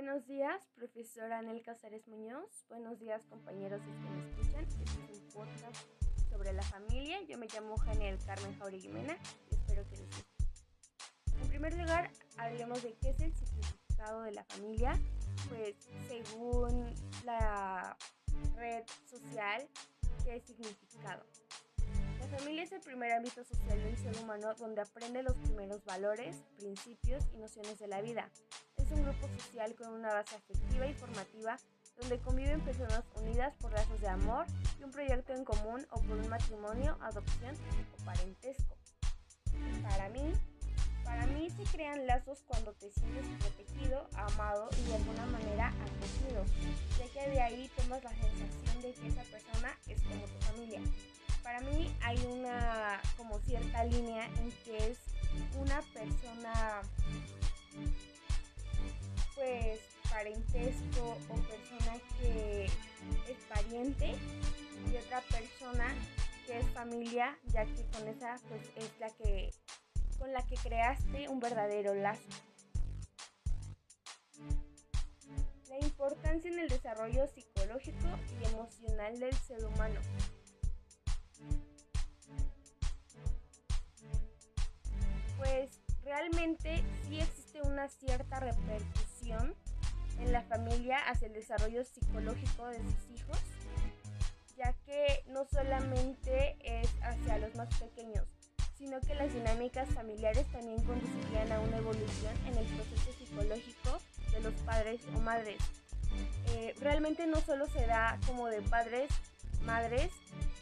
Buenos días, profesora Anel Casares Muñoz. Buenos días, compañeros que me escuchan. Este es un podcast sobre la familia. Yo me llamo Janiel Carmen Jauregui Mena y espero que les guste. En primer lugar, hablemos de qué es el significado de la familia. Pues según la red social, ¿qué es significado? La familia es el primer ámbito social del ser humano donde aprende los primeros valores, principios y nociones de la vida es un grupo social con una base afectiva y formativa donde conviven personas unidas por lazos de amor y un proyecto en común o por un matrimonio, adopción o parentesco. Para mí, para mí se crean lazos cuando te sientes protegido, amado y de alguna manera acogido, ya que de ahí tomas la sensación de que esa persona es como tu familia. Para mí hay una como cierta línea en que es una persona pues parentesco o persona que es pariente y otra persona que es familia, ya que con esa pues es la que con la que creaste un verdadero lazo. La importancia en el desarrollo psicológico y emocional del ser humano. Pues realmente sí existe una cierta repercusión en la familia hacia el desarrollo psicológico de sus hijos, ya que no solamente es hacia los más pequeños, sino que las dinámicas familiares también conducirían a una evolución en el proceso psicológico de los padres o madres. Eh, realmente no solo se da como de padres, madres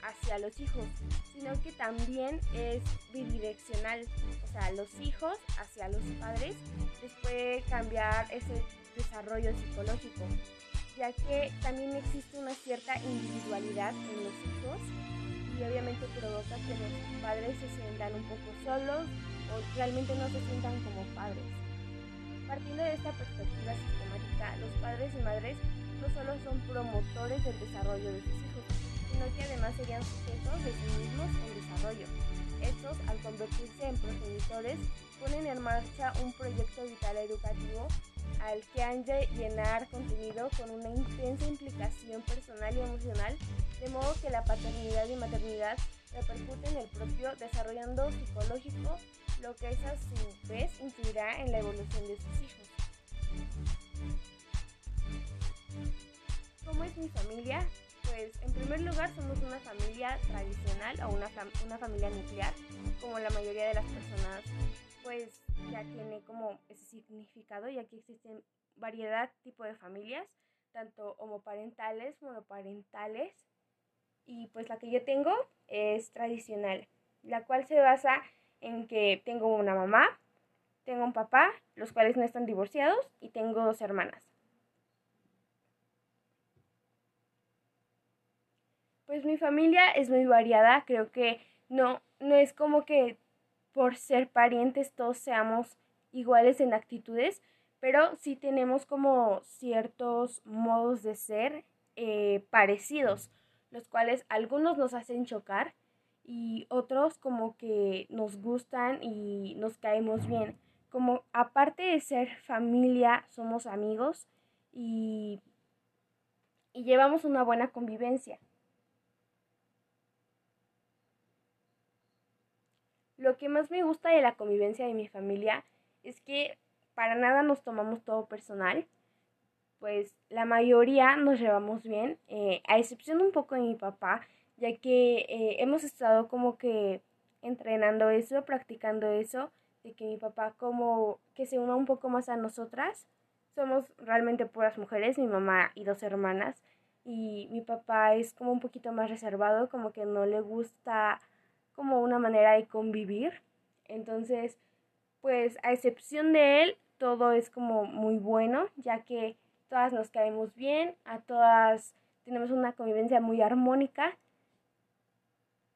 hacia los hijos, sino que también es bidireccional, o sea, los hijos hacia los padres les puede cambiar ese desarrollo psicológico, ya que también existe una cierta individualidad en los hijos y obviamente provoca que los padres se sientan un poco solos o realmente no se sientan como padres. Partiendo de esta perspectiva sistemática, los padres y madres no solo son promotores del desarrollo de sus hijos, sino que además serían sujetos de sí mismos en desarrollo. Estos, al convertirse en progenitores, ponen en marcha un proyecto vital educativo al que han de llenar contenido con una intensa implicación personal y emocional, de modo que la paternidad y maternidad repercuten en el propio desarrollando psicológico, lo que es a su vez influirá en la evolución de sus hijos. ¿Cómo es mi familia? Pues en primer lugar somos una familia tradicional o una, una familia nuclear, como la mayoría de las personas pues ya tiene como ese significado, ya que existen variedad tipo de familias, tanto homoparentales, monoparentales, y pues la que yo tengo es tradicional, la cual se basa en que tengo una mamá, tengo un papá, los cuales no están divorciados, y tengo dos hermanas. Pues mi familia es muy variada, creo que no, no es como que por ser parientes todos seamos iguales en actitudes, pero sí tenemos como ciertos modos de ser eh, parecidos, los cuales algunos nos hacen chocar y otros como que nos gustan y nos caemos bien. Como aparte de ser familia, somos amigos y, y llevamos una buena convivencia. Lo que más me gusta de la convivencia de mi familia es que para nada nos tomamos todo personal, pues la mayoría nos llevamos bien, eh, a excepción un poco de mi papá, ya que eh, hemos estado como que entrenando eso, practicando eso, de que mi papá como que se una un poco más a nosotras. Somos realmente puras mujeres, mi mamá y dos hermanas, y mi papá es como un poquito más reservado, como que no le gusta como una manera de convivir. Entonces, pues a excepción de él, todo es como muy bueno, ya que todas nos caemos bien, a todas tenemos una convivencia muy armónica,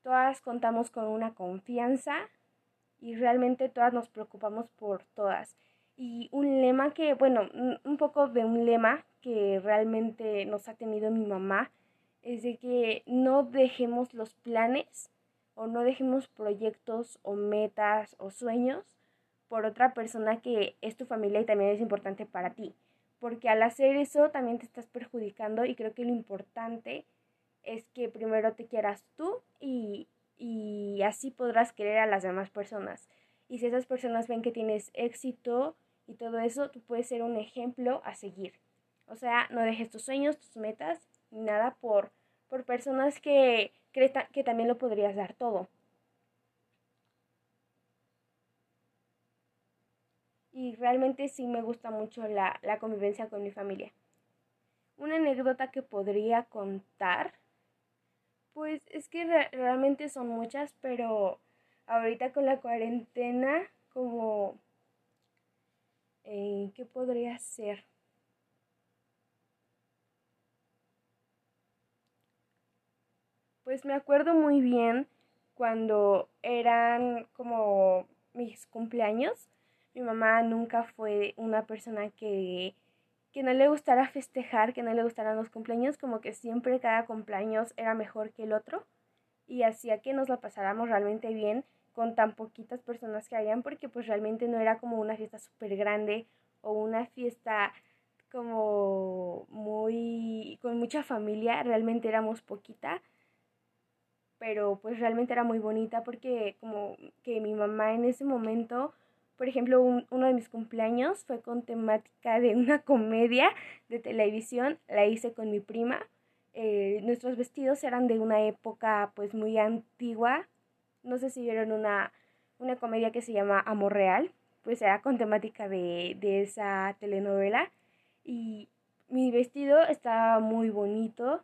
todas contamos con una confianza y realmente todas nos preocupamos por todas. Y un lema que, bueno, un poco de un lema que realmente nos ha tenido mi mamá es de que no dejemos los planes o no dejemos proyectos o metas o sueños por otra persona que es tu familia y también es importante para ti. porque al hacer eso también te estás perjudicando y creo que lo importante es que primero te quieras tú y, y así podrás querer a las demás personas. Y si esas personas ven que tienes éxito y todo eso, tú puedes ser un ejemplo a seguir. O sea, no dejes tus sueños, tus metas, nada por, por personas que crees que también lo podrías dar todo. Y realmente sí me gusta mucho la, la convivencia con mi familia. Una anécdota que podría contar, pues es que realmente son muchas, pero ahorita con la cuarentena, como, eh, ¿qué podría ser? Pues me acuerdo muy bien cuando eran como mis cumpleaños. Mi mamá nunca fue una persona que, que no le gustara festejar, que no le gustaran los cumpleaños, como que siempre cada cumpleaños era mejor que el otro y hacía que nos la pasáramos realmente bien con tan poquitas personas que habían porque pues realmente no era como una fiesta súper grande o una fiesta como muy con mucha familia, realmente éramos poquita pero pues realmente era muy bonita porque como que mi mamá en ese momento, por ejemplo, uno de mis cumpleaños fue con temática de una comedia de televisión, la hice con mi prima. Eh, nuestros vestidos eran de una época pues muy antigua. No sé si vieron una, una comedia que se llama Amor Real, pues era con temática de, de esa telenovela. Y mi vestido estaba muy bonito,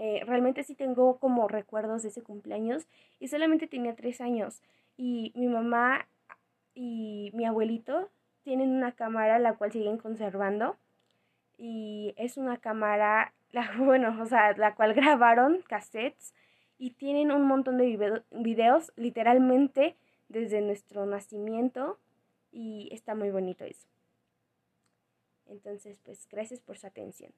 eh, realmente sí tengo como recuerdos de ese cumpleaños y solamente tenía tres años. Y mi mamá y mi abuelito tienen una cámara la cual siguen conservando y es una cámara, la, bueno, o sea, la cual grabaron cassettes y tienen un montón de videos literalmente desde nuestro nacimiento y está muy bonito eso. Entonces, pues gracias por su atención.